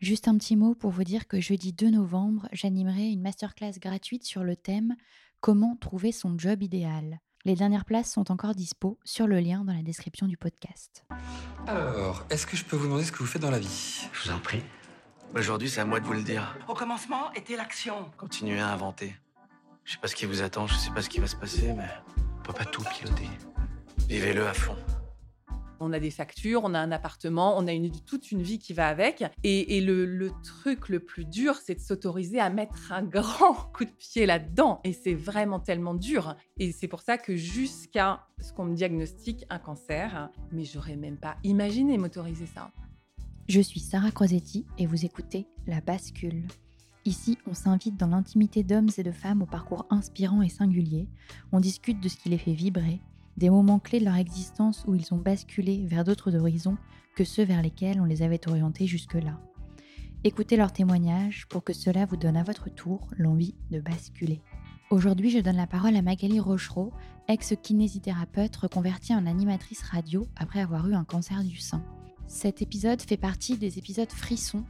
Juste un petit mot pour vous dire que jeudi 2 novembre, j'animerai une masterclass gratuite sur le thème Comment trouver son job idéal. Les dernières places sont encore dispo sur le lien dans la description du podcast. Alors, est-ce que je peux vous demander ce que vous faites dans la vie? Je vous en prie. Aujourd'hui, c'est à moi de vous le dire. Au commencement était l'action. Continuez à inventer. Je sais pas ce qui vous attend, je sais pas ce qui va se passer, mais on peut pas tout piloter. Vivez-le à fond. On a des factures, on a un appartement, on a toute une vie qui va avec. Et, le truc le plus dur, c'est de s'autoriser à mettre un grand coup de pied là-dedans. Et c'est vraiment tellement dur. Et c'est pour ça que jusqu'à ce qu'on me diagnostique un cancer, mais j'aurais même pas imaginé m'autoriser ça. Je suis Sarah Crosetti et vous écoutez La Bascule. Ici, on s'invite dans l'intimité d'hommes et de femmes au parcours inspirant et singulier. On discute de ce qui les fait vibrer, des moments clés de leur existence où ils ont basculé vers d'autres horizons que ceux vers lesquels on les avait orientés jusque-là. Écoutez leurs témoignages pour que cela vous donne à votre tour l'envie de basculer. Aujourd'hui, je donne la parole à Magali Rochereau, ex-kinésithérapeute reconvertie en animatrice radio après avoir eu un cancer du sein. Cet épisode fait partie des épisodes frissons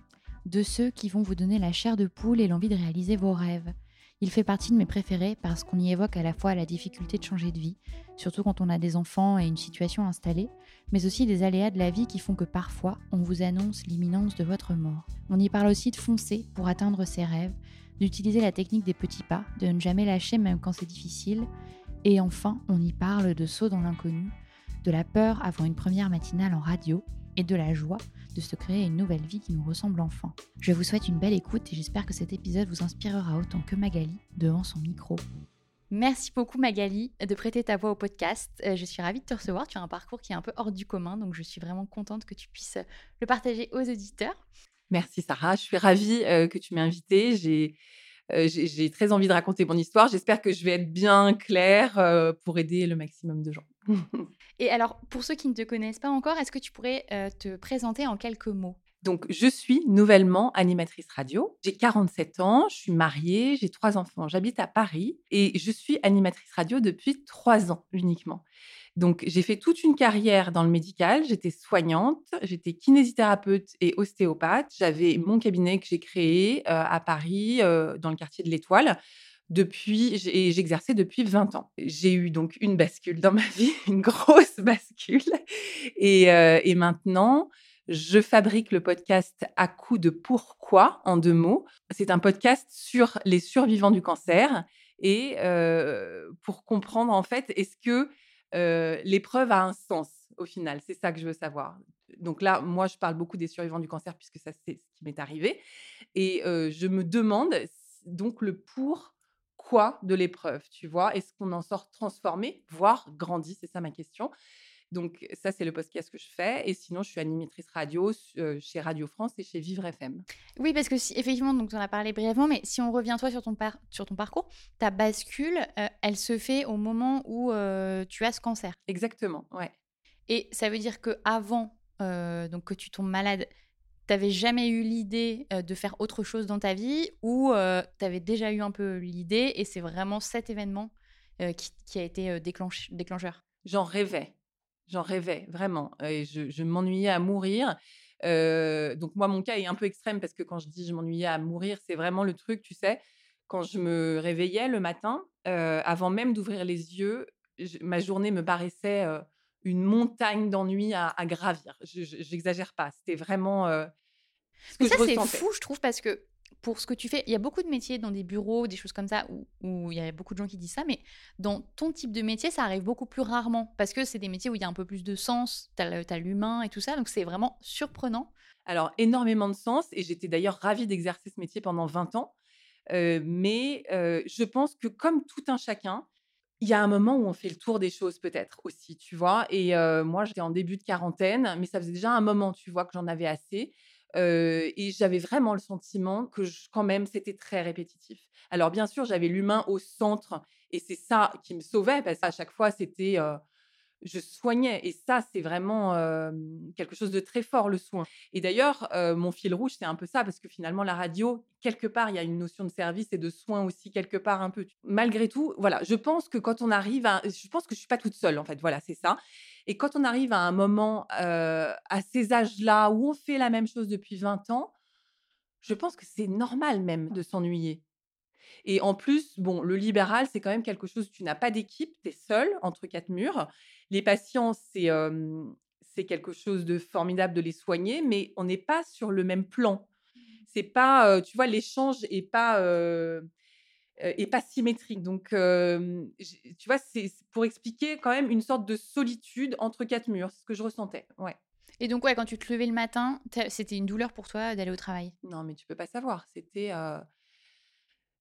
de ceux qui vont vous donner la chair de poule et l'envie de réaliser vos rêves. Il fait partie de mes préférés parce qu'on y évoque à la fois la difficulté de changer de vie, surtout quand on a des enfants et une situation installée, mais aussi des aléas de la vie qui font que parfois on vous annonce l'imminence de votre mort. On y parle aussi de foncer pour atteindre ses rêves, d'utiliser la technique des petits pas, de ne jamais lâcher même quand c'est difficile, et enfin on y parle de saut dans l'inconnu, de la peur avant une première matinale en radio, et de la joie de se créer une nouvelle vie qui nous ressemble enfin. Je vous souhaite une belle écoute et j'espère que cet épisode vous inspirera autant que Magali devant son micro. Merci beaucoup Magali de prêter ta voix au podcast. Euh, Je suis ravie de te recevoir. Tu as un parcours qui est un peu hors du commun, donc je suis vraiment contente que tu puisses le partager aux auditeurs. Merci Sarah, je suis ravie euh, que tu m'aies invitée. J'ai euh, très envie de raconter mon histoire. J'espère que je vais être bien claire euh, pour aider le maximum de gens. Et alors, pour ceux qui ne te connaissent pas encore, est-ce que tu pourrais euh, te présenter en quelques mots? Donc, je suis nouvellement animatrice radio. J'ai 47 ans, je suis mariée, j'ai trois enfants. J'habite à Paris et je suis animatrice radio depuis trois ans uniquement. Donc, j'ai fait toute une carrière dans le médical. J'étais soignante, j'étais kinésithérapeute et ostéopathe. J'avais mon cabinet que j'ai créé euh, à Paris, euh, dans le quartier de l'Étoile. Depuis, et j'exerçais depuis 20 ans. J'ai eu donc une bascule dans ma vie, une grosse bascule. Et, euh, et maintenant, je fabrique le podcast à coup de pourquoi en deux mots. C'est un podcast sur les survivants du cancer et euh, pour comprendre en fait, est-ce que euh, l'épreuve a un sens au final? C'est ça que je veux savoir. Donc là, moi, je parle beaucoup des survivants du cancer puisque ça, c'est ce qui m'est arrivé. Et euh, je me demande donc le pourquoi de l'épreuve, tu vois? Est-ce qu'on en sort transformé, voire grandi? C'est ça ma question. Donc ça, c'est le podcast que je fais. Et sinon, je suis animatrice radio euh, chez Radio France et chez Vivre FM. Oui, parce que si, effectivement, donc on en a parlé brièvement, mais si on revient toi sur ton, par- sur ton parcours, ta bascule, euh, elle se fait au moment où euh, tu as ce cancer. Exactement, ouais. Et ça veut dire que avant donc que tu tombes malade, t'avais jamais eu l'idée de faire autre chose dans ta vie ou euh, t'avais déjà eu un peu l'idée et c'est vraiment cet événement euh, qui, qui a été déclenche- déclencheur? J'en rêvais. J'en rêvais vraiment. Et je, je m'ennuyais à mourir. Euh, donc moi, mon cas est un peu extrême parce que quand je dis je m'ennuyais à mourir, c'est vraiment le truc, tu sais, quand je me réveillais le matin, euh, avant même d'ouvrir les yeux, je- ma journée me paraissait euh, une montagne d'ennui à, à gravir. Je J'exagère pas. C'était vraiment ce que Mais ça, c'est fou, je trouve, parce que pour ce que tu fais, il y a beaucoup de métiers dans des bureaux, des choses comme ça, où, il y a beaucoup de gens qui disent ça, mais dans ton type de métier, ça arrive beaucoup plus rarement, parce que c'est des métiers où il y a un peu plus de sens, tu as l'humain et tout ça, donc c'est vraiment surprenant. Alors, énormément de sens. Et j'étais d'ailleurs ravie d'exercer ce métier pendant 20 ans. Euh, mais euh, je pense que comme tout un chacun, il y a un moment où on fait le tour des choses peut-être aussi, tu vois. Et euh, moi, j'étais en début de quarantaine, mais ça faisait déjà un moment, tu vois, que j'en avais assez. Et j'avais vraiment le sentiment que quand même, c'était très répétitif. Alors, bien sûr, j'avais l'humain au centre et c'est ça qui me sauvait parce qu'à chaque fois, c'était... je soignais. Et ça, c'est vraiment quelque chose de très fort, le soin. Et d'ailleurs, mon fil rouge, c'est un peu ça, parce que finalement, la radio, quelque part, il y a une notion de service et de soin aussi, quelque part, un peu. Malgré tout, voilà, je pense que quand on arrive à... Je pense que je suis pas toute seule, en fait, voilà, c'est ça. Et quand on arrive à un moment, euh, à ces âges-là, où on fait la même chose depuis 20 ans, je pense que c'est normal même de s'ennuyer. Et en plus, bon, le libéral, c'est quand même quelque chose, tu n'as pas d'équipe, tu es seul entre quatre murs. Les patients, c'est euh, quelque chose de formidable de les soigner, mais on n'est pas sur le même plan. C'est pas, euh, tu vois, l'échange est pas euh, euh, est pas symétrique. Donc, euh, tu vois, c'est pour expliquer quand même une sorte de solitude entre quatre murs, c'est ce que je ressentais. Ouais. Et donc, ouais, quand tu te levais le matin, c'était une douleur pour toi d'aller au travail? Non, mais tu peux pas savoir. C'était, euh,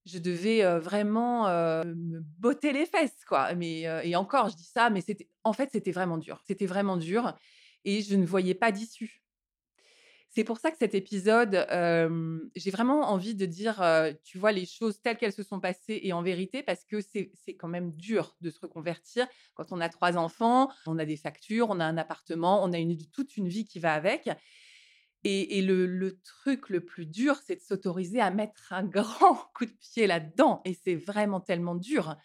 je devais euh, vraiment euh, me botter les fesses, quoi. Mais euh, et encore, je dis ça, mais en fait, c'était vraiment dur. C'était vraiment dur, et je ne voyais pas d'issue. C'est pour ça que cet épisode, j'ai vraiment envie de dire, tu vois, les choses telles qu'elles se sont passées et en vérité, parce que c'est quand même dur de se reconvertir quand on a trois enfants, on a des factures, on a un appartement, on a une, toute une vie qui va avec. Et, le, le truc le plus dur, c'est de s'autoriser à mettre un grand coup de pied là-dedans. Et c'est vraiment tellement dur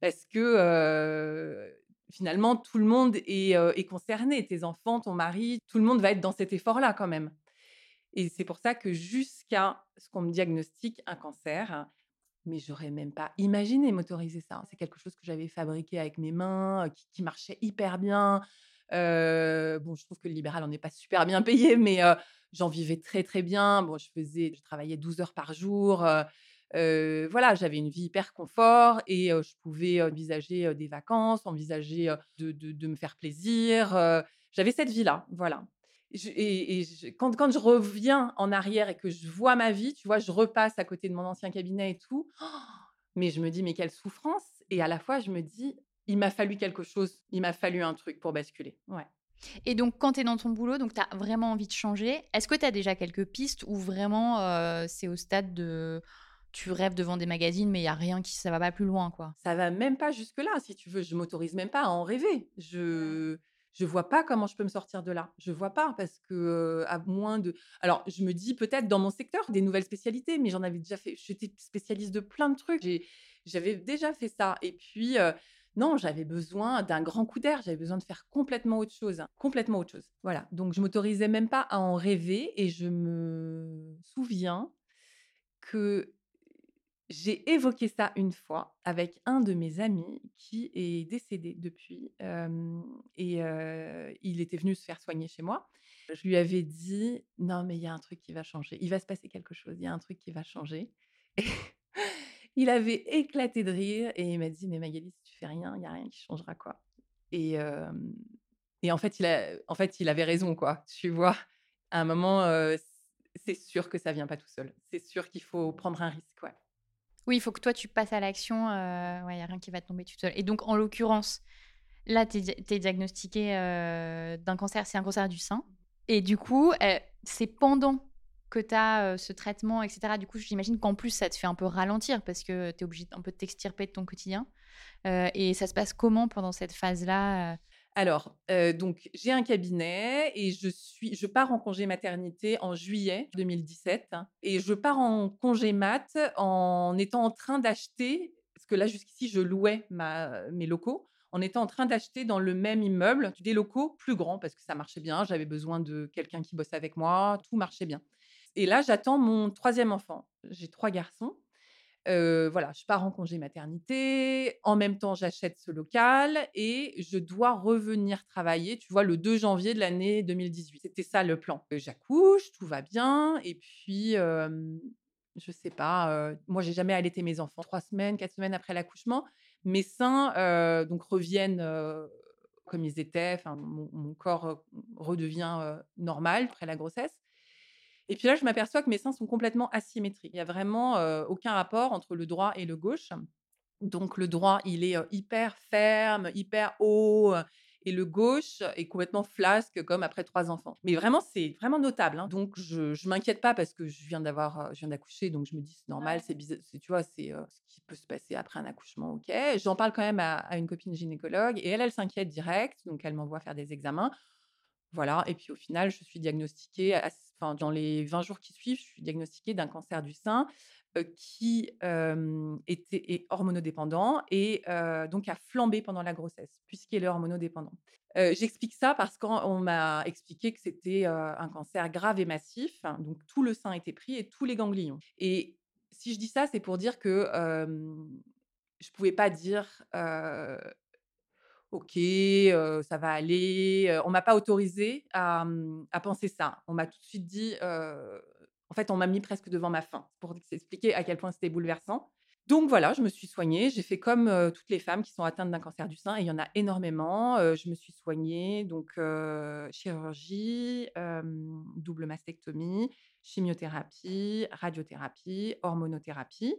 parce que finalement, tout le monde est, est concerné. Tes enfants, ton mari, tout le monde va être dans cet effort-là quand même. Et c'est pour ça que jusqu'à ce qu'on me diagnostique un cancer, mais j'aurais même pas imaginé m'autoriser ça. C'est quelque chose que j'avais fabriqué avec mes mains, qui, marchait hyper bien. Bon, je trouve que le libéral, on n'est pas super bien payé, mais j'en vivais très très bien. Bon, je faisais, je travaillais 12 heures par jour. voilà, j'avais une vie hyper confort et je pouvais envisager des vacances, envisager de, me faire plaisir. j'avais cette vie-là, voilà. Je- et et je- quand, quand je reviens en arrière et que je vois ma vie, tu vois, je repasse à côté de mon ancien cabinet et tout, mais je me dis, mais quelle souffrance. Et à la fois, je me dis, il m'a fallu quelque chose, il m'a fallu un truc pour basculer. Ouais. Et donc, quand tu es dans ton boulot, donc tu as vraiment envie de changer, est-ce que tu as déjà quelques pistes ou vraiment euh, c'est au stade de tu rêves devant des magazines, mais il y a rien qui ça va pas plus loin, quoi? Ça va même pas jusque-là, si tu veux. Je m'autorise même pas à en rêver. Je je vois pas comment je peux me sortir de là. Je vois pas parce que à moins de. Alors, je me dis peut-être dans mon secteur des nouvelles spécialités, mais j'en avais déjà fait. J'étais spécialiste de plein de trucs. J'avais déjà fait ça. Et puis. non, j'avais besoin d'un grand coup d'air, j'avais besoin de faire complètement autre chose, hein, complètement autre chose. Voilà, donc je m'autorisais même pas à en rêver et je me souviens que j'ai évoqué ça une fois avec un de mes amis qui est décédé depuis et il était venu se faire soigner chez moi. Je lui avais dit non mais il y a un truc qui va changer, il va se passer quelque chose, il y a un truc qui va changer. Il avait éclaté de rire et il m'a dit mais Magali si tu fais rien, il y a rien qui changera quoi. Et, en fait il avait raison quoi. Tu vois, à un moment c'est sûr que ça vient pas tout seul. C'est sûr qu'il faut prendre un risque. Ouais. Oui, il faut que toi tu passes à l'action, euh, ouais, il y a rien qui va tomber tout seul. Et donc, en l'occurrence, là, tu es, diagnostiqué euh, d'un cancer, c'est un cancer du sein. Et du coup, euh, c'est pendant que tu as ce traitement, etc. Du coup, j'imagine qu'en plus, ça te fait un peu ralentir parce que tu es obligé un peu de t'extirper de ton quotidien. Et ça se passe comment pendant cette phase-là Alors, euh, donc, j'ai un cabinet et je, suis, je pars en congé maternité en juillet 2017. hein, et je pars en congé mat en étant en train d'acheter, parce que là, jusqu'ici, je louais ma, mes locaux, on était en train d'acheter dans le même immeuble des locaux plus grands parce que ça marchait bien. J'avais besoin de quelqu'un qui bosse avec moi. Tout marchait bien. Et là, j'attends mon troisième enfant. J'ai trois garçons. Euh, voilà, je pars en congé maternité. En même temps, j'achète ce local et je dois revenir travailler, tu vois, le 2 janvier de l'année 2018. C'était ça le plan. Euh, j'accouche, tout va bien. Et puis, je sais pas, moi, j'ai jamais allaité mes enfants. Trois semaines, quatre semaines après l'accouchement, mes seins donc reviennent comme ils étaient. Enfin, mon, corps redevient normal après la grossesse. Et puis là, je m'aperçois que mes seins sont complètement asymétriques. Il n'y a vraiment aucun rapport entre le droit et le gauche. Donc le droit, il est hyper ferme, hyper haut, et le gauche est complètement flasque comme après trois enfants. Mais vraiment, c'est vraiment notable. Hein. Donc je, ne m'inquiète pas parce que je viens d'avoir, je viens d'accoucher, donc je me dis c'est normal, c'est bizarre, tu vois, c'est ce qui peut se passer après un accouchement, ok. J'en parle quand même à, à, une copine gynécologue et elle, elle s'inquiète direct, donc elle m'envoie faire des examens. Voilà, et puis au final, je suis diagnostiquée, dans les 20 jours qui suivent, je suis diagnostiquée d'un cancer du sein qui était est hormonodépendant et donc a flambé pendant la grossesse, puisqu'il est hormonodépendant. J'explique ça parce qu'on m'a expliqué que c'était un cancer grave et massif, hein, donc tout le sein était pris et tous les ganglions. Et si je dis ça, c'est pour dire que je ne pouvais pas dire OK, ça va aller. On m'a pas autorisé mmh, à, penser ça. On m'a tout de suite dit, en fait, on m'a mis presque devant ma faim pour expliquer à quel point c'était bouleversant. Donc voilà, je me suis soignée. J'ai fait comme toutes les femmes qui sont atteintes d'un cancer du sein, et il y en a énormément. je me suis soignée, donc chirurgie, double mastectomie, chimiothérapie, radiothérapie, hormonothérapie.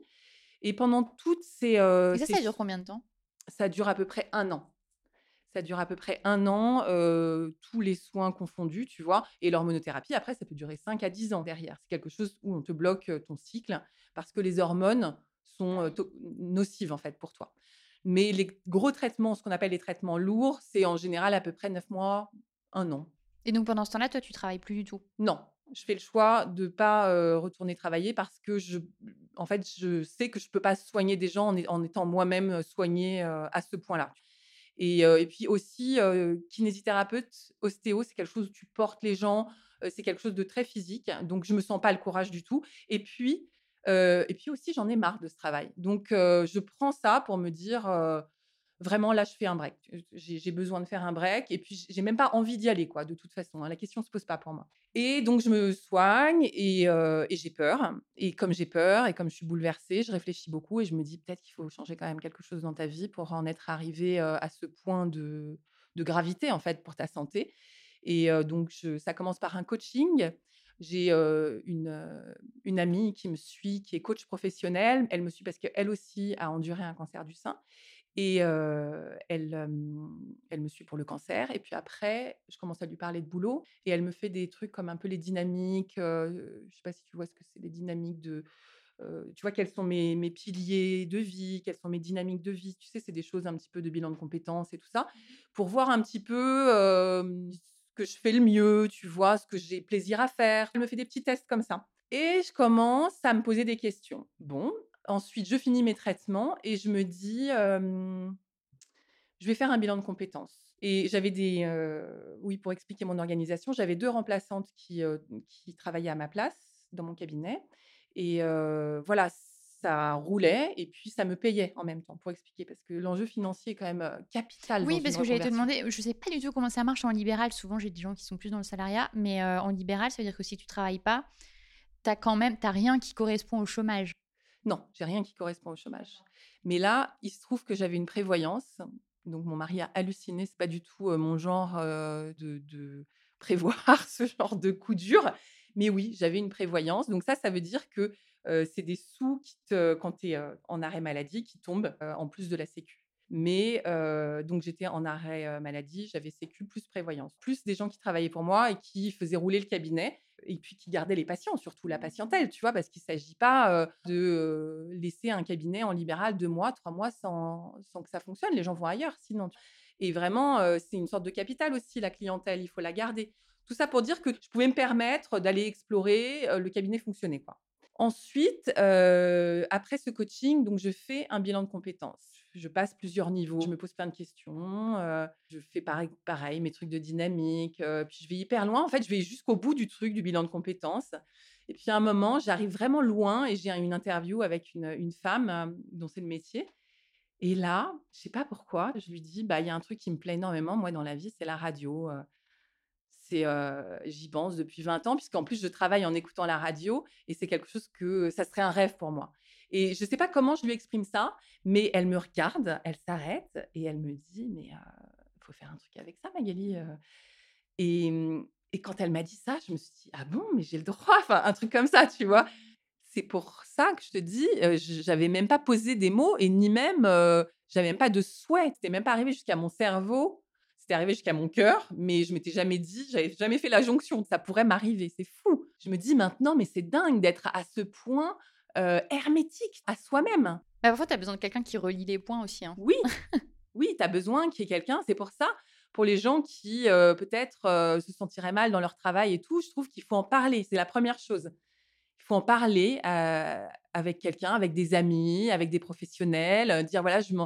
Et pendant toutes ces... et ça, ça dure combien de temps? Ça dure à peu près un an. Ça dure à peu près un an, tous les soins confondus, tu vois. Et l'hormonothérapie, après, ça peut durer 5 à 10 ans derrière. C'est quelque chose où on te bloque ton cycle parce que les hormones sont nocives, en fait, pour toi. Mais les gros traitements, ce qu'on appelle les traitements lourds, c'est en général à peu près 9 mois, un an. Et donc pendant ce temps-là, toi, tu travailles plus du tout? Non, je fais le choix de ne pas retourner travailler parce que je, en fait, je sais que je ne peux pas soigner des gens en, en étant moi-même soignée à ce point-là. Et, puis aussi, kinésithérapeute, ostéo, c'est quelque chose où tu portes les gens, c'est quelque chose de très physique. Donc, je me sens pas le courage du tout. Et puis, et puis aussi, j'en ai marre de ce travail. Donc, je prends ça pour me dire, vraiment là, je fais un break. J'ai besoin de faire un break et puis j'ai même pas envie d'y aller, quoi, de toute façon. Hein. La question se pose pas pour moi. Et donc, je me soigne et, j'ai peur. Et comme j'ai peur et comme je suis bouleversée, je réfléchis beaucoup et je me dis peut-être qu'il faut changer quand même quelque chose dans ta vie pour en être arrivé à ce point de, gravité, en fait, pour ta santé. Et donc, ça commence par un coaching. J'ai une, une amie qui me suit, qui est coach professionnelle. Elle me suit parce qu'elle aussi a enduré un cancer du sein. Et elle, elle me suit pour le cancer. Et puis après, je commence à lui parler de boulot. Et elle me fait des trucs comme un peu les dynamiques. je ne sais pas si tu vois ce que c'est, les dynamiques de. tu vois, quels sont mes, mes, piliers de vie, quelles sont mes dynamiques de vie. Tu sais, c'est des choses un petit peu de bilan de compétences et tout ça. Pour voir un petit peu ce que je fais le mieux, tu vois, ce que j'ai plaisir à faire. Elle me fait des petits tests comme ça. Et je commence à me poser des questions. Bon, Ensuite, je finis mes traitements et je me dis, je vais faire un bilan de compétences. Et j'avais des, oui, pour expliquer mon organisation, j'avais deux remplaçantes qui, qui travaillaient à ma place dans mon cabinet. Et voilà, ça roulait et puis ça me payait en même temps, pour expliquer, parce que l'enjeu financier est quand même capital. Oui, parce que j'allais te demander, je ne sais pas du tout comment ça marche en libéral. Souvent, j'ai des gens qui sont plus dans le salariat, mais en libéral, ça veut dire que si tu travailles pas, tu n'as quand même, rien qui correspond au chômage. Non, j'ai rien qui correspond au chômage. Mais là, il se trouve que j'avais une prévoyance. Donc mon mari a halluciné. C'est pas du tout mon genre de, prévoir ce genre de coup dur. Mais oui, j'avais une prévoyance. Donc ça, ça veut dire que c'est des sous qui quand tu es en arrêt maladie qui tombent en plus de la sécu. Mais donc j'étais en arrêt maladie, j'avais sécu plus prévoyance, plus des gens qui travaillaient pour moi et qui faisaient rouler le cabinet et puis qui gardaient les patients, surtout la patientèle, tu vois, parce qu'il ne s'agit pas de laisser un cabinet en libéral deux mois, trois mois sans, sans que ça fonctionne. Les gens vont ailleurs sinon. Et vraiment, c'est une sorte de capital aussi, la clientèle, il faut la garder. Tout ça pour dire que je pouvais me permettre d'aller explorer, le cabinet fonctionnait. Quoi. Ensuite, après ce coaching, donc je fais un bilan de compétences. Je passe plusieurs niveaux. Je me pose plein de questions. je fais pareil, mes trucs de dynamique. puis je vais hyper loin. En fait, je vais jusqu'au bout du truc, du bilan de compétences. Et puis à un moment, j'arrive vraiment loin et j'ai une interview avec une, femme dont c'est le métier. Et là, je sais pas pourquoi, je lui dis, bah il y a un truc qui me plaît énormément, moi, dans la vie, c'est la radio. C'est, j'y pense depuis 20 ans, puisqu'en plus, je travaille en écoutant la radio et c'est quelque chose que ça serait un rêve pour moi. Et je ne sais pas comment je lui exprime ça, mais elle me regarde, elle s'arrête et elle me dit, mais il faut faire un truc avec ça, Magali. Et, mmh, et quand elle m'a dit ça, je me suis dit, ah bon, mais j'ai le droit, enfin, un truc comme ça, tu vois? C'est pour ça que je te dis, j'avais même pas posé des mots et ni même, j'avais même pas de souhait. C'était même pas arrivé jusqu'à mon cerveau. C'était arrivé jusqu'à mon cœur, mais je m'étais jamais dit, j'avais jamais fait la jonction. Ça pourrait m'arriver, c'est fou. Je me dis maintenant, mais c'est dingue d'être à ce point hermétique à soi-même. Bah, parfois, tu as besoin de quelqu'un qui relie les points aussi. Hein. Oui, oui, tu as besoin qu'il y ait quelqu'un. C'est pour ça, pour les gens qui peut-être se sentiraient mal dans leur travail et tout, je trouve qu'il faut en parler. C'est la première chose il faut en parler avec quelqu'un, avec des amis, avec des professionnels, dire voilà, je ne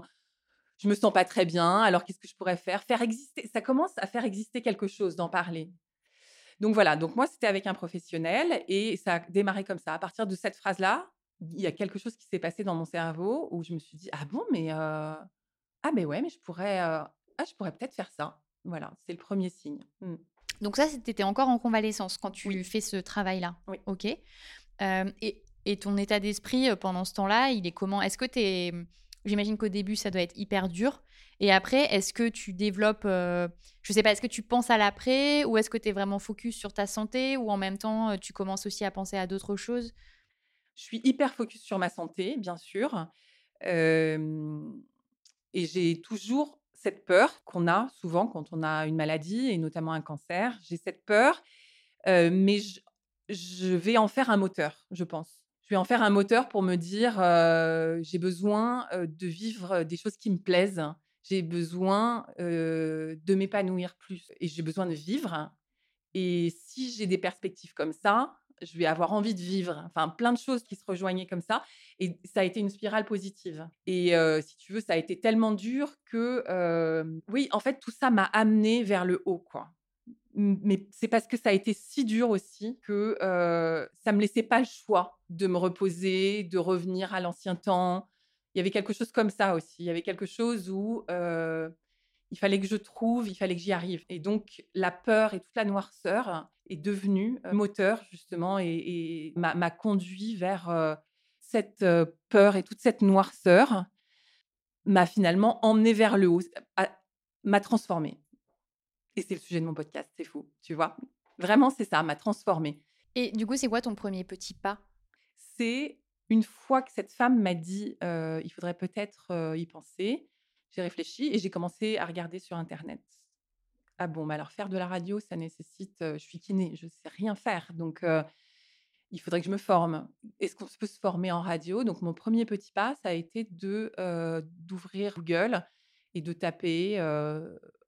je me sens pas très bien, alors qu'est-ce que je pourrais faire? Faire exister, ça commence à faire exister quelque chose d'en parler. Donc voilà, donc moi c'était avec un professionnel et ça a démarré comme ça. À partir de cette phrase-là, il y a quelque chose qui s'est passé dans mon cerveau où je me suis dit ah bon mais ah mais ouais mais je pourrais ah je pourrais peut-être faire ça. Voilà, c'est le premier signe. Mmh. Donc ça, c'était encore en convalescence quand tu fais ce travail-là? Oui. Ok et, ton état d'esprit pendant ce temps-là, il est comment? Est-ce que tu es. J'imagine qu'au début, ça doit être hyper dur. Et après, est-ce que tu développes. je sais pas, est-ce que tu penses à l'après Ou est-ce que tu es vraiment focus sur ta santé Ou en même temps, tu commences aussi à penser à d'autres choses? Je suis hyper focus sur ma santé, bien sûr. et j'ai toujours cette peur qu'on a souvent quand on a une maladie, et notamment un cancer. J'ai cette peur. mais je, vais en faire un moteur, je pense. Je vais en faire un moteur pour me dire, j'ai besoin de vivre des choses qui me plaisent. J'ai besoin de m'épanouir plus et j'ai besoin de vivre. Et si j'ai des perspectives comme ça, je vais avoir envie de vivre. Enfin, plein de choses qui se rejoignaient comme ça. Et ça a été une spirale positive. Et si tu veux, ça a été tellement dur que, oui, en fait, tout ça m'a amené vers le haut, quoi mais c'est parce que ça a été si dur aussi que ça me laissait pas le choix de me reposer, de revenir à l'ancien temps. Il y avait quelque chose comme ça aussi. Il y avait quelque chose où il fallait que je trouve, il fallait que j'y arrive. Et donc la peur et toute la noirceur est devenue moteur justement et, m'a conduit vers cette peur et toute cette noirceur m'a finalement emmené vers le haut, m'a transformée. Et c'est le sujet de mon podcast, c'est fou, tu vois? Vraiment, c'est ça, m'a transformée. Et du coup, c'est quoi ton premier petit pas? C'est une fois que cette femme m'a dit il faudrait peut-être y penser, j'ai réfléchi et j'ai commencé à regarder sur Internet. Ah bon, mais alors faire de la radio, ça nécessite. je suis kiné, je ne sais rien faire. Donc, il faudrait que je me forme. Est-ce qu'on peut se former en radio? Donc, mon premier petit pas, ça a été de d'ouvrir Google et de taper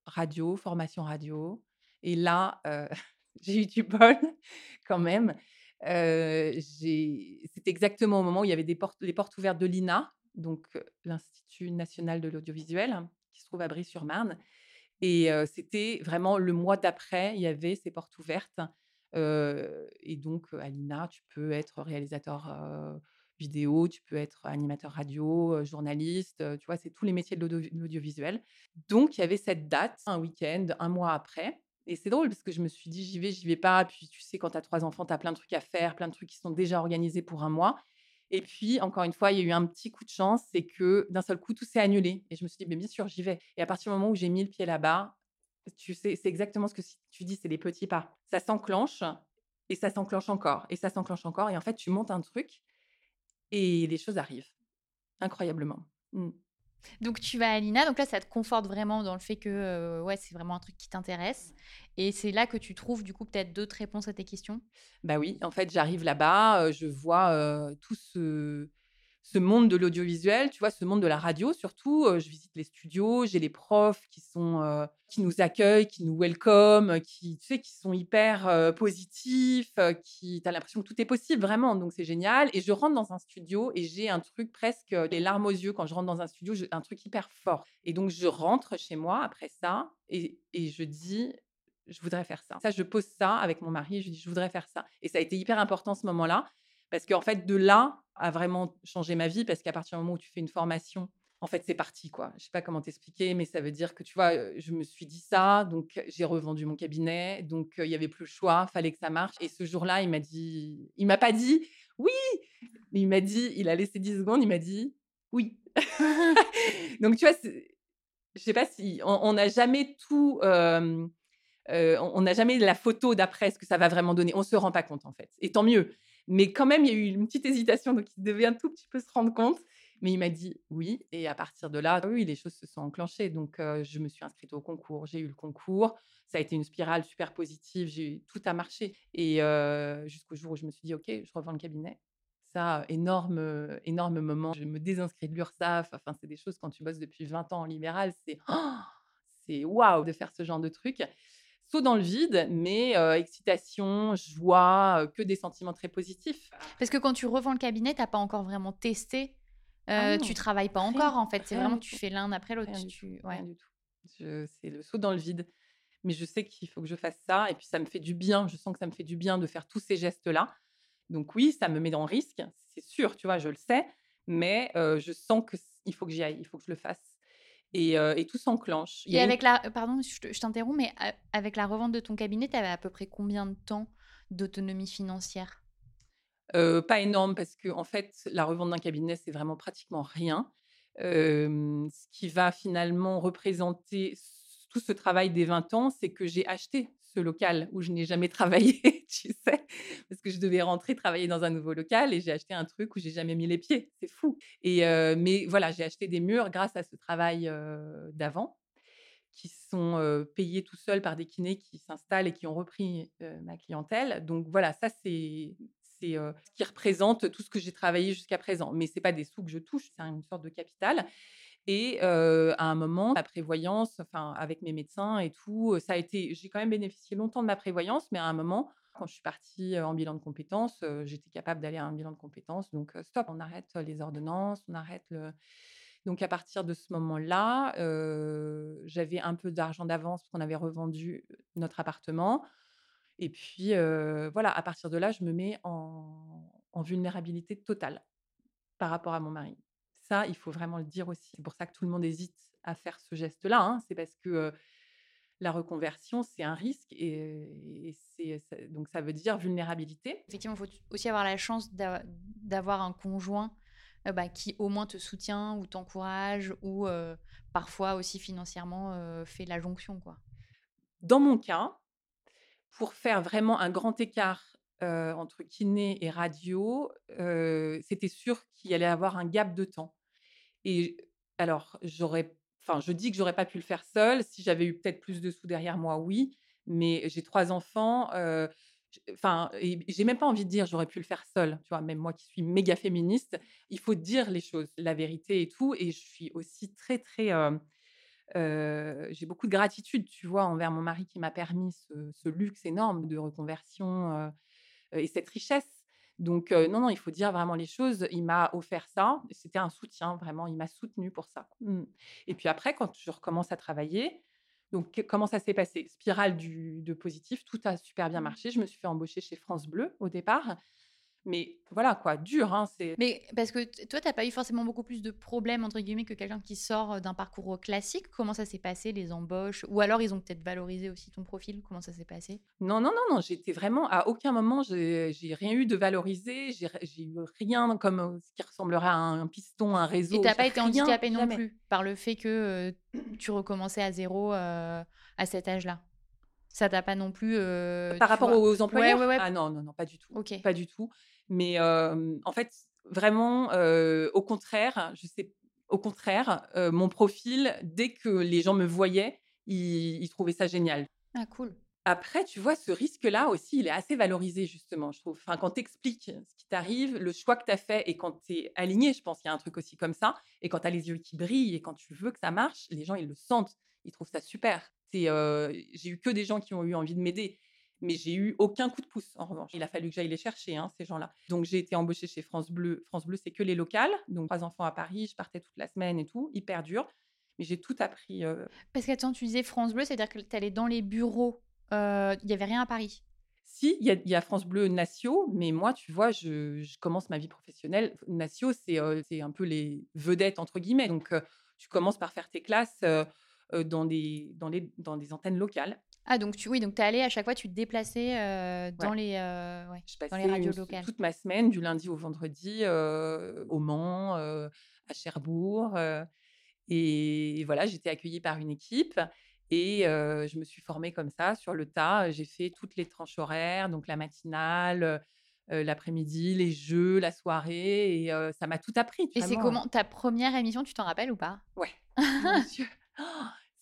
radio, formation radio. Et là, j'ai eu du bol quand même. c'est exactement au moment où il y avait des les portes ouvertes de l'INA, donc l'Institut national de l'audiovisuel, qui se trouve à Brie-sur-Marne. Et c'était vraiment le mois d'après, il y avait ces portes ouvertes. et donc, à l'INA, tu peux être réalisateur vidéo, tu peux être animateur radio, journaliste, tu vois, c'est tous les métiers de l'audiovisuel. Donc, il y avait cette date, un week-end, un mois après. Et c'est drôle parce que je me suis dit, j'y vais, j'y vais pas. Puis, tu sais, quand tu as trois enfants, tu as plein de trucs à faire, plein de trucs qui sont déjà organisés pour un mois. Et puis, encore une fois, il y a eu un petit coup de chance, c'est que d'un seul coup, tout s'est annulé. Et je me suis dit, mais bien sûr, j'y vais. Et à partir du moment où j'ai mis le pied là-bas, tu sais, c'est exactement ce que tu dis, c'est les petits pas. Ça s'enclenche et ça s'enclenche encore et ça s'enclenche encore. Et en fait, tu montes un truc et les choses arrivent, incroyablement. Mmh. Donc tu vas à Lina, donc là ça te conforte vraiment dans le fait que ouais c'est vraiment un truc qui t'intéresse et c'est là que tu trouves du coup peut-être d'autres réponses à tes questions? Bah oui, en fait j'arrive là-bas, je vois tout ce ce monde de l'audiovisuel, tu vois, ce monde de la radio surtout. je visite les studios, j'ai les profs qui sont qui nous accueillent, qui nous welcome, qui tu sais qui sont hyper positifs, qui as l'impression que tout est possible vraiment. Donc c'est génial. Et je rentre dans un studio et j'ai un truc presque les larmes aux yeux quand je rentre dans un studio, j'ai un truc hyper fort. Et donc je rentre chez moi après ça et, et je dis je voudrais faire ça. Ça, je pose ça avec mon mari je dis je voudrais faire ça. Et ça a été hyper important ce moment-là parce qu'en fait, de là a vraiment changé ma vie parce qu'à partir du moment où tu fais une formation, en fait, c'est parti, quoi. Je sais pas comment t'expliquer, mais ça veut dire que, tu vois, je me suis dit ça, donc j'ai revendu mon cabinet, donc il y avait plus le choix, fallait que ça marche. Et ce jour-là, il m'a dit, il m'a pas dit oui, mais il m'a dit, il a laissé 10 secondes, il m'a dit oui. donc, tu vois, je sais pas si on n'a jamais tout. on n'a jamais la photo d'après ce que ça va vraiment donner. On se rend pas compte en fait. Et tant mieux. Mais quand même, il y a eu une petite hésitation, donc il devait un tout petit peu se rendre compte. Mais il m'a dit oui. Et à partir de là, oui, les choses se sont enclenchées. Donc, je me suis inscrite au concours. J'ai eu le concours. Ça a été une spirale super positive. J'ai tout a marché. Et jusqu'au jour où je me suis dit, OK, je revends le cabinet. Ça, énorme, énorme moment. Je me désinscris de l'URSSAF. Enfin, c'est des choses quand tu bosses depuis 20 ans en libéral, c'est oh, c'est waouh de faire ce genre de truc saut dans le vide, mais excitation, joie, que des sentiments très positifs. Parce que quand tu revends le cabinet, tu n'as pas encore vraiment testé. Euh, tu travailles pas encore, en fait. C'est vraiment, tu fais l'un après l'autre. Tu... Du tout. C'est le saut dans le vide. Mais je sais qu'il faut que je fasse ça. Et puis, ça me fait du bien. Je sens que ça me fait du bien de faire tous ces gestes-là. Donc, oui, ça me met en risque. C'est sûr, tu vois, je le sais. Mais je sens qu'il faut que j'y aille. Il faut que je le fasse et, tout s'enclenche. Et avec la, pardon, je t'interromps, mais avec la revente de ton cabinet, tu avais à peu près combien de temps d'autonomie financière? Pas énorme parce que en fait, la revente d'un cabinet, c'est vraiment pratiquement rien. ce qui va finalement représenter tout ce travail des 20 ans, c'est que j'ai acheté ce local où je n'ai jamais travaillé, tu sais, parce que je devais rentrer travailler dans un nouveau local et j'ai acheté un truc où j'ai jamais mis les pieds. C'est fou. Et mais voilà, j'ai acheté des murs grâce à ce travail d'avant qui sont payés tout seuls par des kinés qui s'installent et qui ont repris ma clientèle. Donc voilà, ça c'est c'est ce qui représente tout ce que j'ai travaillé jusqu'à présent. Mais c'est pas des sous que je touche, c'est une sorte de capital. Et à un moment, la prévoyance, enfin avec mes médecins et tout, ça a été. J'ai quand même bénéficié longtemps de ma prévoyance, mais à un moment, quand je suis partie en bilan de compétences, j'étais capable d'aller à un bilan de compétences. Donc stop, on arrête les ordonnances, on arrête le. Donc à partir de ce moment-là, j'avais un peu d'argent d'avance parce qu'on avait revendu notre appartement. Et puis voilà, à partir de là, je me mets en vulnérabilité totale par rapport à mon mari ça, il faut vraiment le dire aussi. C'est pour ça que tout le monde hésite à faire ce geste-là. Hein. C'est parce que la reconversion, c'est un risque et, c'est, donc ça veut dire vulnérabilité. Effectivement, il faut aussi avoir la chance d'avoir un conjoint bah, qui au moins te soutient ou t'encourage ou parfois aussi financièrement fait la jonction. Quoi. Dans mon cas, pour faire vraiment un grand écart entre kiné et radio, c'était sûr qu'il allait avoir un gap de temps. Et alors, j'aurais, enfin, je dis que j'aurais pas pu le faire seule. Si j'avais eu peut-être plus de sous derrière moi, oui. Mais j'ai trois enfants. Enfin, j'ai même pas envie de dire j'aurais pu le faire seule. Tu vois, même moi qui suis méga féministe, il faut dire les choses, la vérité et tout. Et je suis aussi très, très. j'ai beaucoup de gratitude, tu vois, envers mon mari qui m'a permis ce, ce, luxe énorme de reconversion et cette richesse. Donc, non, non, il faut dire vraiment les choses. Il m'a offert ça. C'était un soutien, vraiment. Il m'a soutenu pour ça. Mmh. Et puis après, quand je recommence à travailler, donc comment ça s'est passé? Spirale du, de positif, tout a super bien mmh. marché. Je me suis fait embaucher chez France Bleu au départ. Mais voilà, quoi, dur. Hein, c'est... Mais parce que toi, tu n'as pas eu forcément beaucoup plus de problèmes, entre guillemets, que quelqu'un qui sort d'un parcours classique? Comment ça s'est passé, les embauches? Ou alors, ils ont peut-être valorisé aussi ton profil? Comment ça s'est passé? Non, non, non, non. J'étais vraiment, à aucun moment, j'ai, j'ai rien eu de valorisé. J'ai, j'ai eu rien comme ce qui ressemblerait à un piston, un réseau. Et tu n'as pas été handicapé non plus par le fait que tu recommençais à zéro à cet âge-là? Ça t'a pas non plus. Par rapport aux employeurs? Ah non, non, non, pas du tout. Pas du tout. Mais en fait, vraiment, au contraire, je sais, au contraire, mon profil, dès que les gens me voyaient, ils, trouvaient ça génial. Ah, cool. Après, tu vois, ce risque-là aussi, il est assez valorisé, justement, je trouve. Enfin, quand tu expliques ce qui t'arrive, le choix que tu as fait, et quand tu es aligné, je pense qu'il y a un truc aussi comme ça, et quand tu as les yeux qui brillent, et quand tu veux que ça marche, les gens, ils le sentent, ils trouvent ça super. Euh, j'ai eu que des gens qui ont eu envie de m'aider, mais j'ai eu aucun coup de pouce, en revanche. Il a fallu que j'aille les chercher, hein, ces gens-là. Donc, j'ai été embauchée chez France Bleu. France Bleu, c'est que les locales, donc trois enfants à Paris, je partais toute la semaine et tout, hyper dur. Mais j'ai tout appris. Euh Parce qu'attends, tu disais France Bleu, c'est-à-dire que tu allais dans les bureaux il n'y avait rien à Paris? Si, il y, a France Bleu Natio, mais moi, tu vois, je, commence ma vie professionnelle. Natio, c'est c'est un peu les vedettes, entre guillemets. Donc, tu commences par faire tes classes dans, des, dans, les, dans des antennes locales. Ah, donc tu, oui, donc tu es allé à chaque fois, tu te déplaçais dans, les, ouais, dans les radios locales. Toute ma semaine, du lundi au vendredi, au Mans, à Cherbourg. et voilà, j'étais accueillie par une équipe. Et je me suis formée comme ça, sur le tas. J'ai fait toutes les tranches horaires, donc la matinale, l'après-midi, les jeux, la soirée. Et ça m'a tout appris. Et c'est comment ta première émission, tu t'en rappelles ou pas? Ouais. Mon Dieu.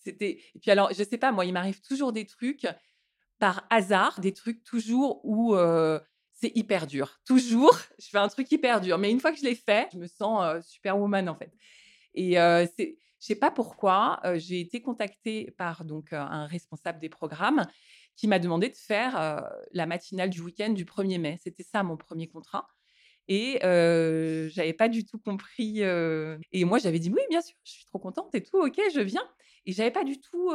Et puis alors, je sais pas, moi, il m'arrive toujours des trucs par hasard, des trucs toujours où c'est hyper dur. Toujours, je fais un truc hyper dur. Mais une fois que je l'ai fait, je me sens superwoman en fait. Et c'est je sais pas pourquoi, j'ai été contactée par donc un responsable des programmes qui m'a demandé de faire la matinale du week-end du 1er mai. C'était ça mon premier contrat. Et je j'avais pas du tout compris. Et moi, j'avais dit oui, bien sûr, je suis trop contente et tout, ok, je viens. Et j'avais pas du tout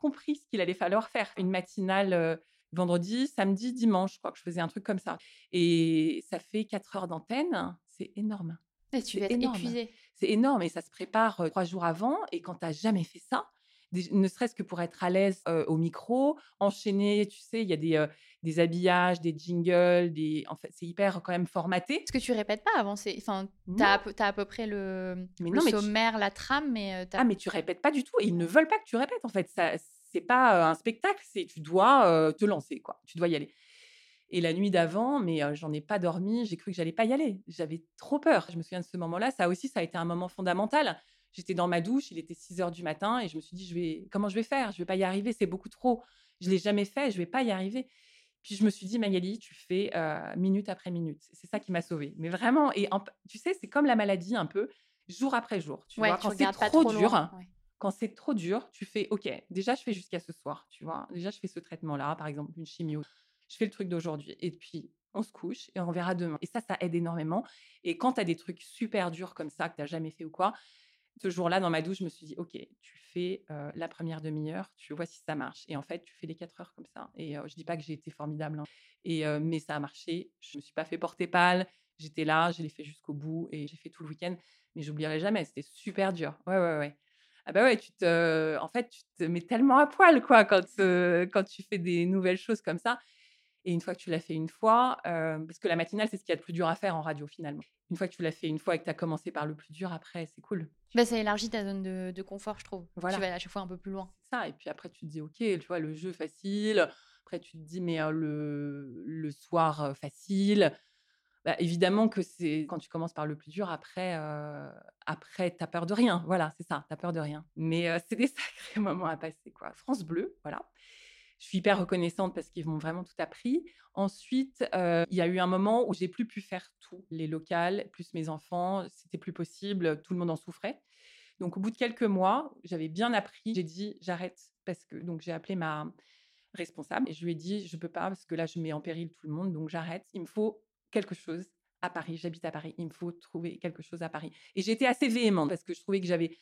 compris ce qu'il allait falloir faire. Une matinale vendredi, samedi, dimanche, je crois que je faisais un truc comme ça. Et ça fait quatre heures d'antenne, c'est énorme. Et tu vas être épuisée. C'est énorme et ça se prépare trois jours avant. Et quand tu n'as jamais fait ça, ne serait-ce que pour être à l'aise au micro, enchaîner, tu sais, il y a des, des habillages, des jingles, des... en fait, c'est hyper quand même formaté. Est-ce que tu répètes pas avant Enfin, tu as, à peu près le, le sommaire, la trame, mais... Ah, mais tu répètes pas du tout. Et ils ne veulent pas que tu répètes, en fait. Ça, c'est pas un spectacle, c'est tu dois te lancer, quoi. Tu dois y aller. Et la nuit d'avant, mais j'en ai pas dormi, j'ai cru que j'allais pas y aller. J'avais trop peur. Je me souviens de ce moment-là. Ça aussi, ça a été un moment fondamental. J'étais dans ma douche, il était 6 heures du matin et je me suis dit, je vais, comment je vais faire? Je vais pas y arriver, c'est beaucoup trop. Je l'ai jamais fait, je vais pas y arriver. Puis je me suis dit, Magali, tu fais minute après minute. C'est ça qui m'a sauvée. Mais vraiment, et tu sais, c'est comme la maladie un peu, jour après jour. Tu vois, quand c'est trop, dur, quand c'est trop dur, tu fais, ok, déjà je fais jusqu'à ce soir, tu vois? Déjà je fais ce traitement-là, par exemple une chimio je fais le truc d'aujourd'hui. Et puis, on se couche et on verra demain. Et ça, ça aide énormément. Et quand tu as des trucs super durs comme ça, que tu n'as jamais fait ou quoi, ce jour-là, dans ma douche, je me suis dit, OK, tu fais la première demi-heure, tu vois si ça marche. Et en fait, tu fais les quatre heures comme ça. Et je dis pas que j'ai été formidable, hein. mais ça a marché. Je me suis pas fait porter pâle. J'étais là, je l'ai fait jusqu'au bout et j'ai fait tout le week-end. Mais j'oublierai jamais, c'était super dur. Ouais, ouais, ouais. Ah bah ouais, tu te, en fait, tu te mets tellement à poil, quoi, quand, quand tu fais des nouvelles choses comme ça. Et une fois que tu l'as fait une fois, parce que la matinale, c'est ce qu'il y a de plus dur à faire en radio finalement. Une fois que tu l'as fait une fois et que tu as commencé par le plus dur, après, c'est cool. Bah, ça élargit ta zone de, confort, je trouve. Voilà. Tu vas à chaque fois un peu plus loin. C'est ça. Et puis après, tu te dis, OK, tu vois, le jeu facile. Après, tu te dis, mais le, le soir facile. Bah, évidemment que c'est quand tu commences par le plus dur, après, après tu as peur de rien. Voilà, c'est ça, tu as peur de rien. Mais c'est des sacrés moments à passer. quoi. France Bleu, voilà je suis hyper reconnaissante parce qu'ils m'ont vraiment tout appris. Ensuite, il y a eu un moment où j'ai plus pu faire tout. Les locales, plus mes enfants, c'était plus possible, tout le monde en souffrait. Donc, au bout de quelques mois, j'avais bien appris. J'ai dit, j'arrête parce que donc j'ai appelé ma responsable et je lui ai dit, je peux pas parce que là, je mets en péril tout le monde, donc j'arrête. Il me faut quelque chose à Paris. J'habite à Paris. Il me faut trouver quelque chose à Paris. Et j'étais assez véhémente parce que je trouvais que j'avais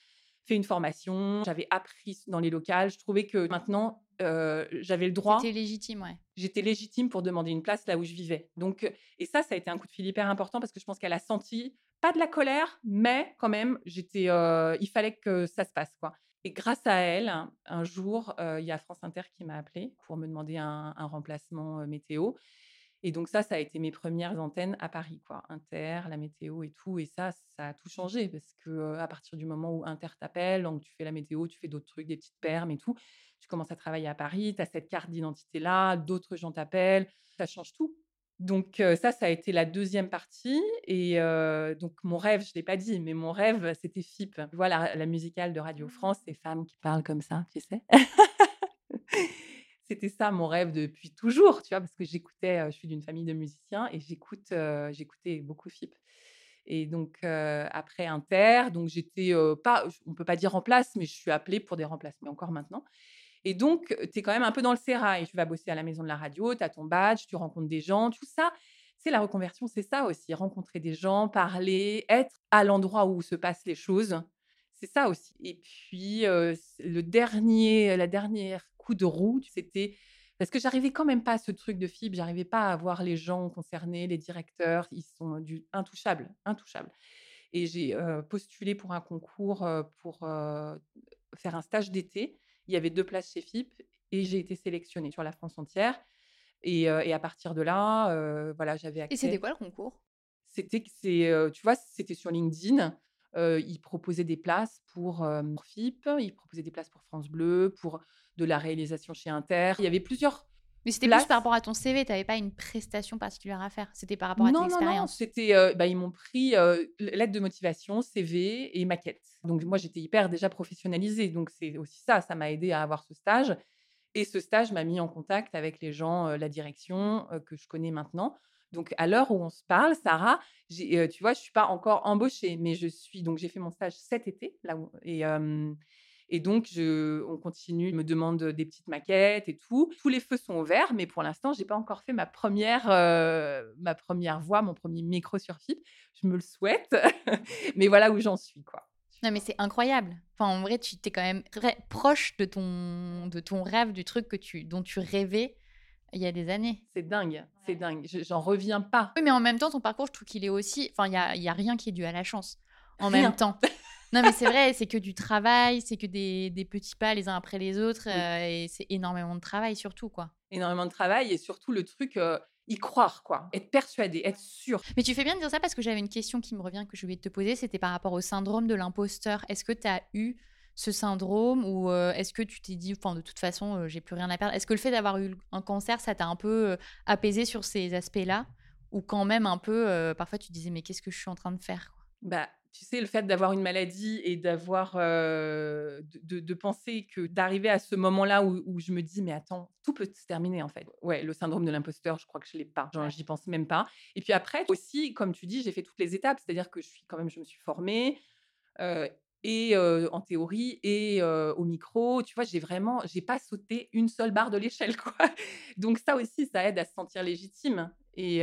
fait une formation, j'avais appris dans les locales. Je trouvais que maintenant, j'avais le droit. C'était légitime, ouais. J'étais légitime pour demander une place là où je vivais. Donc, et ça, ça a été un coup de fil hyper important parce que je pense qu'elle a senti, pas de la colère, mais quand même, j'étais, il fallait que ça se passe, quoi. Et grâce à elle, un jour, il y a France Inter qui m'a appelé pour me demander un, un remplacement météo. Et donc ça, ça a été mes premières antennes à Paris, quoi. Inter, la météo et tout. Et ça, ça a tout changé parce que à partir du moment où Inter t'appelle, donc tu fais la météo, tu fais d'autres trucs, des petites permes et tout, tu commences à travailler à Paris, tu as cette carte d'identité-là, d'autres gens t'appellent, ça change tout. Donc ça, ça a été la deuxième partie. Et donc mon rêve, je ne l'ai pas dit, mais mon rêve, c'était FIP. Voilà, la, la musicale de Radio France, ces femmes qui parlent comme ça, tu sais. C'était ça mon rêve depuis toujours, tu vois, parce que j'écoutais, je suis d'une famille de musiciens et j'écoute, j'écoutais beaucoup FIP. Et donc, après Inter, donc j'étais pas, on peut pas dire en place, mais je suis appelée pour des remplacements encore maintenant. Et donc, tu es quand même un peu dans le sérail. Tu vas bosser à la maison de la radio, tu as ton badge, tu rencontres des gens, tout ça. C'est la reconversion, c'est ça aussi. Rencontrer des gens, parler, être à l'endroit où se passent les choses. C'est ça aussi. Et puis, le dernier, la dernière coup de roue, c'était parce que j'arrivais quand même pas à ce truc de fibre, j'arrivais pas à voir les gens concernés, les directeurs, ils sont du, intouchables, intouchables. Et j'ai postulé pour un concours pour faire un stage d'été. Il y avait deux places chez FIP et j'ai été sélectionnée sur la France entière. Et, à partir de là, voilà, j'avais accès. Et c'était quoi le concours? C'était, c'est, tu vois, c'était sur LinkedIn. Ils proposaient des places pour FIP, ils proposaient des places pour France Bleu, pour de la réalisation chez Inter. Il y avait plusieurs. Mais c'était plus par rapport à ton CV, tu n'avais pas une prestation particulière à faire? C'était par rapport à ton expérience. Non, non, c'était. Euh, bah, ils m'ont pris euh, lettre de motivation, CV et maquette. Donc moi, j'étais hyper déjà professionnalisée. Donc c'est aussi ça, ça m'a aidé à avoir ce stage. Et ce stage m'a mis en contact avec les gens, euh, la direction que je connais maintenant. Donc à l'heure où on se parle, Sarah, tu vois, je suis pas encore embauchée, mais je suis donc j'ai fait mon stage cet été là et donc, je, on continue, me demande des petites maquettes et tout. Tous les feux sont ouverts, mais pour l'instant, j'ai pas encore fait ma première, ma première voix, mon premier micro sur FIP. Je me le souhaite, mais voilà où j'en suis, quoi. Non, mais c'est incroyable. Enfin, en vrai, tu t'es quand même très proche de ton, de ton rêve, du truc que tu, dont tu rêvais il y a des années. C'est dingue, c'est dingue. J'en reviens pas. Oui, mais en même temps, ton parcours, je trouve qu'il est aussi. Enfin, il n'y a, y a rien qui est dû à la chance. En même temps. Non, mais c'est vrai, c'est que du travail, c'est que des, des, petits pas les uns après les autres, euh, et c'est énormément de travail surtout, quoi. Énormément de travail, et surtout le truc, euh, y croire, quoi. Être persuadé, être sûr. Mais tu fais bien de dire ça parce que j'avais une question qui me revient que je voulais te poser, c'était par rapport au syndrome de l'imposteur. Est-ce que tu as eu ce syndrome ou euh, est-ce que tu t'es dit, enfin, de toute façon, j'ai plus rien à perdre? Est-ce que le fait d'avoir eu un cancer, ça t'a un peu apaisé sur ces aspects-là? Ou quand même un peu, parfois tu disais, mais qu'est-ce que je suis en train de faire Bah, tu sais, le fait d'avoir une maladie et d'avoir de, penser que d'arriver à ce moment-là où, je me dis mais attends tout peut se terminer en fait. Ouais le syndrome de l'imposteur je crois que je l'ai pas genre j'y pense même pas. Et puis après aussi comme tu dis j'ai fait toutes les étapes c'est-à-dire que je suis quand même je me suis formée et en théorie et au micro tu vois j'ai vraiment j'ai pas sauté une seule barre de l'échelle quoi donc ça aussi ça aide à se sentir légitime et,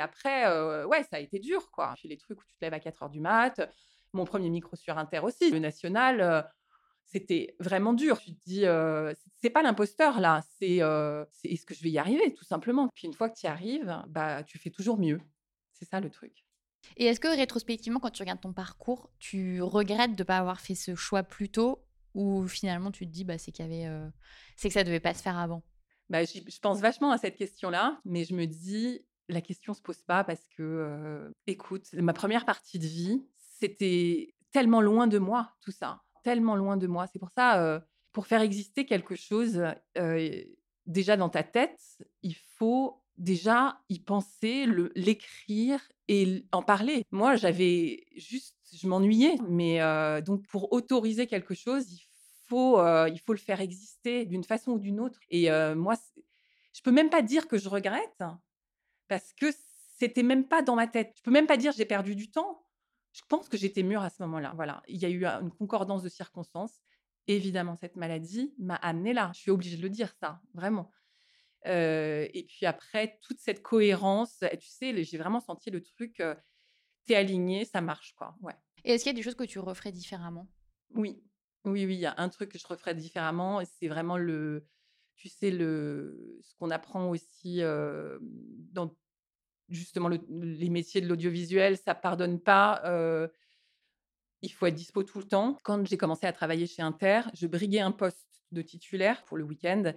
après, ouais, ça a été dur, quoi. Puis les trucs où tu te lèves à 4 heures du mat, mon premier micro sur Inter aussi, le national, c'était vraiment dur. Tu te dis, c'est pas l'imposteur là, c'est est-ce que je vais y arriver, tout simplement? Puis une fois que tu y arrives, bah, tu fais toujours mieux. C'est ça le truc. Et est-ce que rétrospectivement, quand tu regardes ton parcours, tu regrettes de ne pas avoir fait ce choix plus tôt ou finalement tu te dis bah, c'est qu'il y avait, c'est que ça devait pas se faire avant? Bah, je pense vachement à cette question-là, mais je me dis, la question se pose pas parce que, écoute, ma première partie de vie, c'était tellement loin de moi, tout ça, tellement loin de moi. C'est pour ça, pour faire exister quelque chose, déjà dans ta tête, il faut déjà y penser, l'écrire et en parler. Moi, j'avais juste, je m'ennuyais, mais donc pour autoriser quelque chose, il il faut le faire exister d'une façon ou d'une autre. Et moi, je peux même pas dire que je regrette parce que c'était même pas dans ma tête. Je peux même pas dire j'ai perdu du temps. Je pense que j'étais mûre à ce moment-là. Voilà, il y a eu une concordance de circonstances. Évidemment, cette maladie m'a amenée là. Je suis obligée de le dire, ça, vraiment. Et puis après, toute cette cohérence, tu sais, j'ai vraiment senti le truc, t'es aligné, ça marche, quoi. Ouais. Et est-ce qu'il y a des choses que tu referais différemment? Oui, oui, oui, il y a un truc que je referais différemment, c'est vraiment le, tu sais, le, ce qu'on apprend aussi dans justement les métiers de l'audiovisuel, ça pardonne pas. il faut être dispo tout le temps. Quand j'ai commencé à travailler chez Inter, je briguais un poste de titulaire pour le week-end.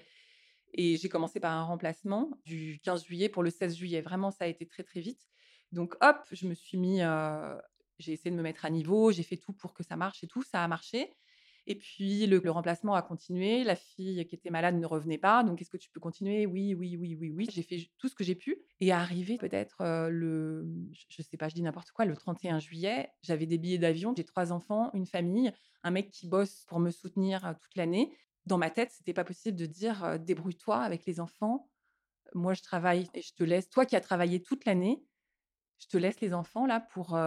Et j'ai commencé par un remplacement du 15 juillet pour le 16 juillet. Vraiment, ça a été très, très vite. Donc, hop, je me suis mis, j'ai essayé de me mettre à niveau, j'ai fait tout pour que ça marche et tout, ça a marché. Et puis, le, remplacement a continué. La fille qui était malade ne revenait pas. Donc, est-ce que tu peux continuer? Oui, oui, oui, oui, oui. J'ai fait tout ce que j'ai pu. Et arrivé peut-être le, je sais pas, je dis n'importe quoi, le 31 juillet, j'avais des billets d'avion. J'ai trois enfants, une famille, un mec qui bosse pour me soutenir toute l'année. Dans ma tête, c'était pas possible de dire débrouille-toi avec les enfants. Moi, je travaille et je te laisse. Toi qui as travaillé toute l'année, je te laisse les enfants là pour,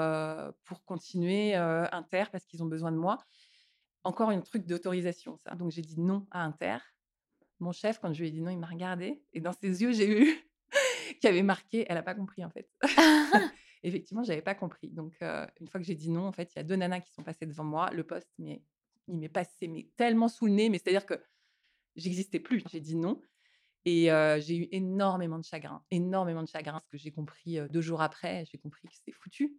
pour continuer Inter parce qu'ils ont besoin de moi. Encore un truc d'autorisation, ça. Donc j'ai dit non à Inter. Mon chef, quand je lui ai dit non, il m'a regardé et dans ses yeux, j'ai vu qu'il avait marqué. Elle n'a pas compris en fait. Effectivement, j'avais pas compris. Donc une fois que j'ai dit non, en fait, il y a deux nanas qui sont passées devant moi. Le poste, mais il m'est passé mais tellement sous le nez, mais c'est-à-dire que j'existais plus. J'ai dit non. Et j'ai eu énormément de chagrin, énormément de chagrin, ce que j'ai compris deux jours après, j'ai compris que c'était foutu.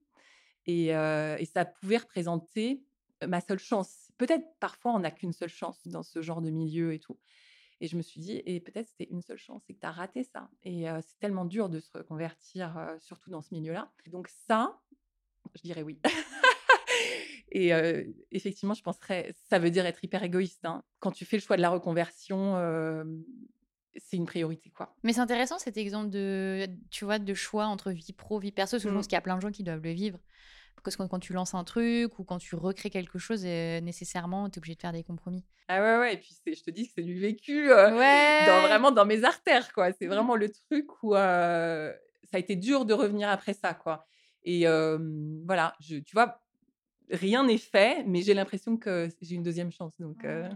Et, et, ça pouvait représenter ma seule chance. Peut-être parfois on n'a qu'une seule chance dans ce genre de milieu et tout. Et je me suis dit, et peut-être c'était une seule chance, c'est que tu as raté ça. Et c'est tellement dur de se reconvertir, surtout dans ce milieu-là. Donc ça, je dirais oui. Et effectivement, je penserais, ça veut dire être hyper égoïste. Hein. Quand tu fais le choix de la reconversion, c'est une priorité, quoi. Mais c'est intéressant cet exemple de, tu vois, de choix entre vie pro, vie perso. Parce que je pense mmh. qu'il y a plein de gens qui doivent le vivre. Parce que quand tu lances un truc ou quand tu recrées quelque chose, nécessairement, tu es obligé de faire des compromis. Ah ouais, ouais. Et puis, je te dis que c'est du vécu dans, vraiment dans mes artères, quoi. C'est vraiment le truc où ça a été dur de revenir après ça, quoi. Et voilà, je, tu vois, rien n'est fait, mais j'ai l'impression que j'ai une deuxième chance. Donc. Ah.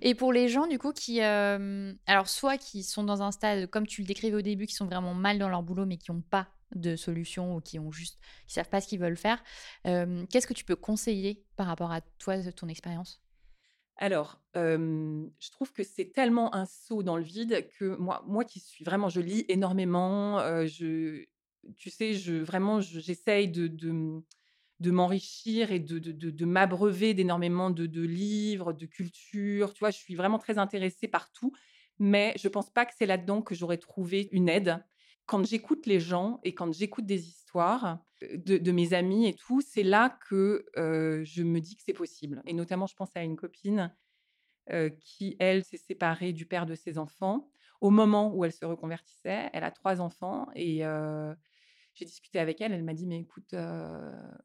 Et pour les gens, du coup, qui. alors, soit qui sont dans un stade, comme tu le décrivais au début, qui sont vraiment mal dans leur boulot, mais qui n'ont pas de solution ou qui ont juste. qui savent pas ce qu'ils veulent faire, qu'est-ce que tu peux conseiller par rapport à toi, ton expérience? Alors, je trouve que c'est tellement un saut dans le vide que moi, moi qui suis vraiment, je lis énormément. je, tu sais, je vraiment, j'essaye de, de de m'enrichir et de, de, m'abreuver d'énormément de, livres, de culture. Tu vois, je suis vraiment très intéressée par tout, mais je ne pense pas que c'est là-dedans que j'aurais trouvé une aide. Quand j'écoute les gens et quand j'écoute des histoires de, mes amis et tout, c'est là que je me dis que c'est possible. Et notamment, je pense à une copine qui, elle, s'est séparée du père de ses enfants au moment où elle se reconvertissait. Elle a trois enfants et j'ai discuté avec elle, elle m'a dit, mais écoute,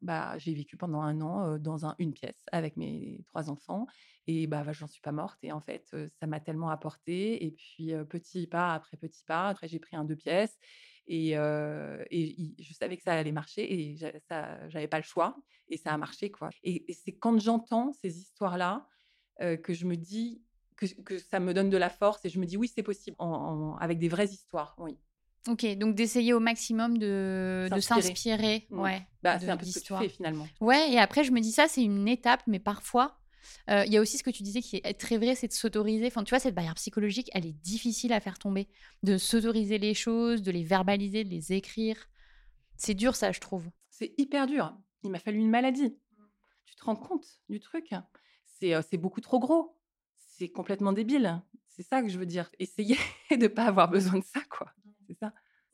bah, j'ai vécu pendant un an dans un, une pièce avec mes trois enfants et bah, bah j'en suis pas morte. Et en fait, ça m'a tellement apporté. Et puis, petit pas après petit pas, après j'ai pris un deux pièces et, et, je savais que ça allait marcher et j'avais pas le choix et ça a marché. quoi. Et, c'est quand j'entends ces histoires-là que je me dis, que, que, ça me donne de la force et je me dis, oui, c'est possible avec des vraies histoires, oui. Ok, donc d'essayer au maximum de s'inspirer. Mmh. Ouais, bah, c'est un peu ce que tu fais finalement. Ouais, et après, je me dis ça, c'est une étape, mais parfois, euh, il y a aussi ce que tu disais qui est très vrai, c'est de s'autoriser. Enfin, tu vois, cette barrière psychologique, elle est difficile à faire tomber. De s'autoriser les choses, de les verbaliser, de les écrire. C'est dur, ça, je trouve. C'est hyper dur. Il m'a fallu une maladie. Tu te rends compte du truc? C'est euh, beaucoup trop gros. C'est complètement débile. C'est ça que je veux dire. Essayez de ne pas avoir besoin de ça, quoi.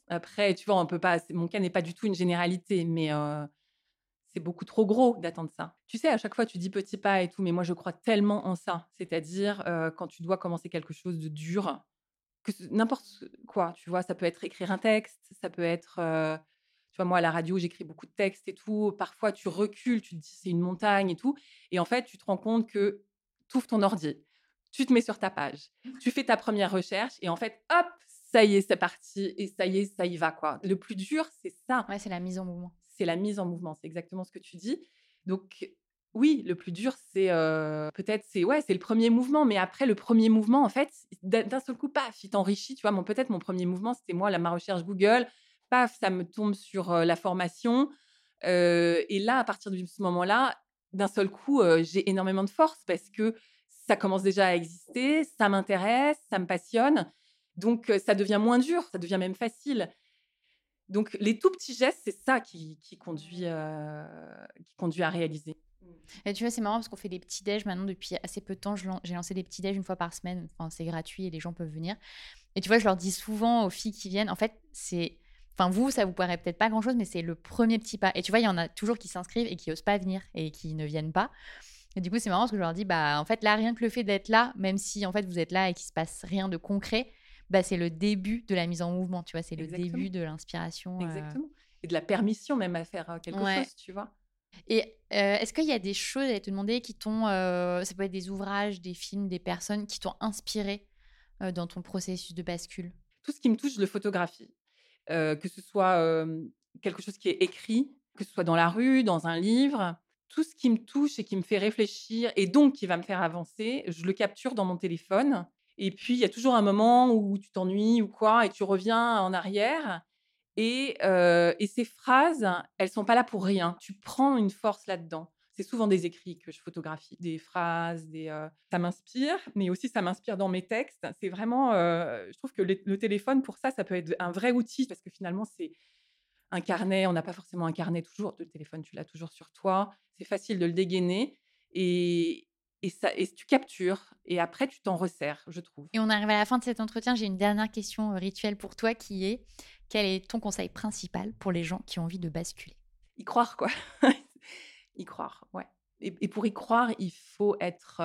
Après, tu vois, on peut pas. Mon cas n'est pas du tout une généralité, mais c'est beaucoup trop gros d'attendre ça. Tu sais, à chaque fois, tu dis petit pas et tout, mais moi, je crois tellement en ça. C'est-à-dire, quand tu dois commencer quelque chose de dur, que n'importe quoi, tu vois, ça peut être écrire un texte, ça peut être. tu vois, moi, à la radio, j'écris beaucoup de textes et tout. Parfois, tu recules, tu te dis c'est une montagne et tout. Et en fait, tu te rends compte que tu ouvres ton ordi, tu te mets sur ta page, tu fais ta première recherche et en fait, hop, ça y est, c'est parti, et ça y est, ça y va, quoi. Le plus dur, c'est ça. Ouais, c'est la mise en mouvement. C'est la mise en mouvement, c'est exactement ce que tu dis. Donc, oui, le plus dur, c'est peut-être, c'est ouais, c'est le premier mouvement, mais après le premier mouvement, en fait, d'un seul coup, paf, il t'enrichit. Tu vois, mon peut-être mon premier mouvement, c'était moi, la ma recherche Google, paf, ça me tombe sur la formation, et là, à partir de ce moment-là, d'un seul coup, j'ai énormément de force parce que ça commence déjà à exister, ça m'intéresse, ça me passionne. Donc, ça devient moins dur, ça devient même facile. Donc, les tout petits gestes, c'est ça qui, conduit, qui conduit à réaliser. Et tu vois, c'est marrant parce qu'on fait des petits déj maintenant depuis assez peu de temps. J'ai lancé des petits déj une fois par semaine. Enfin, c'est gratuit et les gens peuvent venir. Et tu vois, je leur dis souvent aux filles qui viennent, en fait, c'est. Enfin, vous, ça vous paraît peut-être pas grand-chose, mais c'est le premier petit pas. Et tu vois, il y en a toujours qui s'inscrivent et qui osent pas venir et qui ne viennent pas. Et du coup, c'est marrant parce que je leur dis, bah, en fait, là, rien que le fait d'être là, même si en fait vous êtes là et qu'il se passe rien de concret, bah, c'est le début de la mise en mouvement, tu vois, c'est le début de l'inspiration. Exactement. Et de la permission même à faire quelque chose, tu vois. Et est-ce qu'il y a des choses à te demander qui t'ont, ça peut être des ouvrages, des films, des personnes qui t'ont inspiré dans ton processus de bascule? Tout ce qui me touche, je le photographie. que ce soit quelque chose qui est écrit, que ce soit dans la rue, dans un livre, tout ce qui me touche et qui me fait réfléchir et donc qui va me faire avancer, je le capture dans mon téléphone. Et puis, il y a toujours un moment où tu t'ennuies ou quoi, et tu reviens en arrière. Et, ces phrases, elles sont pas là pour rien. Tu prends une force là-dedans. C'est souvent des écrits que je photographie, des phrases, des, ça m'inspire, mais aussi ça m'inspire dans mes textes. C'est vraiment, je trouve que le, téléphone, pour ça, ça peut être un vrai outil parce que finalement, c'est un carnet. On n'a pas forcément un carnet toujours. Le téléphone, tu l'as toujours sur toi. C'est facile de le dégainer. Et, et, ça, et tu captures et après tu t'en resserres, je trouve. Et on arrive à la fin de cet entretien. J'ai une dernière question rituelle pour toi qui est quel est ton conseil principal pour les gens qui ont envie de basculer? Y croire, quoi. y croire, ouais. Et, pour y croire, il faut être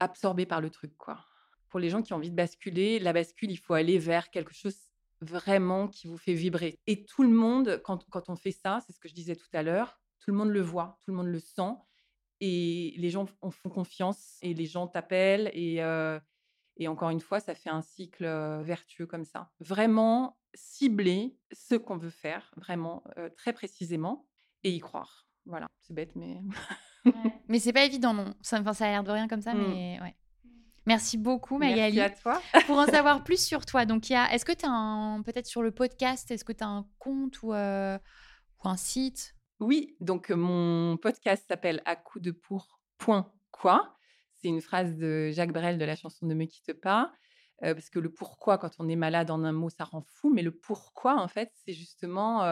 absorbé par le truc, quoi. Pour les gens qui ont envie de basculer, la bascule, il faut aller vers quelque chose vraiment qui vous fait vibrer. Et tout le monde, quand, quand on fait ça, c'est ce que je disais tout à l'heure, tout le monde le voit, tout le monde le sent. Et les gens font confiance et les gens t'appellent. Et, et encore une fois, ça fait un cycle vertueux comme ça. Vraiment cibler ce qu'on veut faire, vraiment très précisément, et y croire. Voilà, c'est bête, mais. Mais c'est pas évident, non. Ça, enfin, ça a l'air de rien comme ça, mmh. mais ouais. Merci beaucoup, Magali. Merci à toi. pour en savoir plus sur toi, donc il y a, est-ce que tu as un, peut-être sur le podcast, est-ce que tu as un compte ou, ou un site? Oui, donc mon podcast s'appelle À coup de pour point quoi. C'est une phrase de Jacques Brel de la chanson Ne me quitte pas parce que le pourquoi, quand on est malade en un mot, ça rend fou, mais le pourquoi, en fait, c'est justement,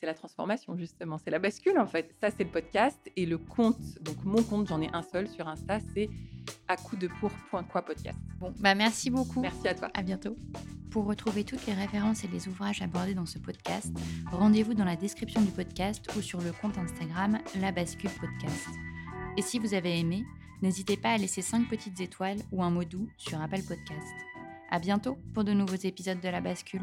c'est la transformation, justement, c'est la bascule, en fait. Ça, c'est le podcast, et le compte, donc mon compte, j'en ai un seul sur Insta, c'est à coup de pour.quoi podcast. Bon, bah merci beaucoup. Merci à toi. À bientôt. Pour retrouver toutes les références et les ouvrages abordés dans ce podcast, rendez-vous dans la description du podcast ou sur le compte Instagram La Bascule Podcast. Et si vous avez aimé, n'hésitez pas à laisser 5 petites étoiles ou un mot doux sur Apple Podcast. À bientôt pour de nouveaux épisodes de La Bascule.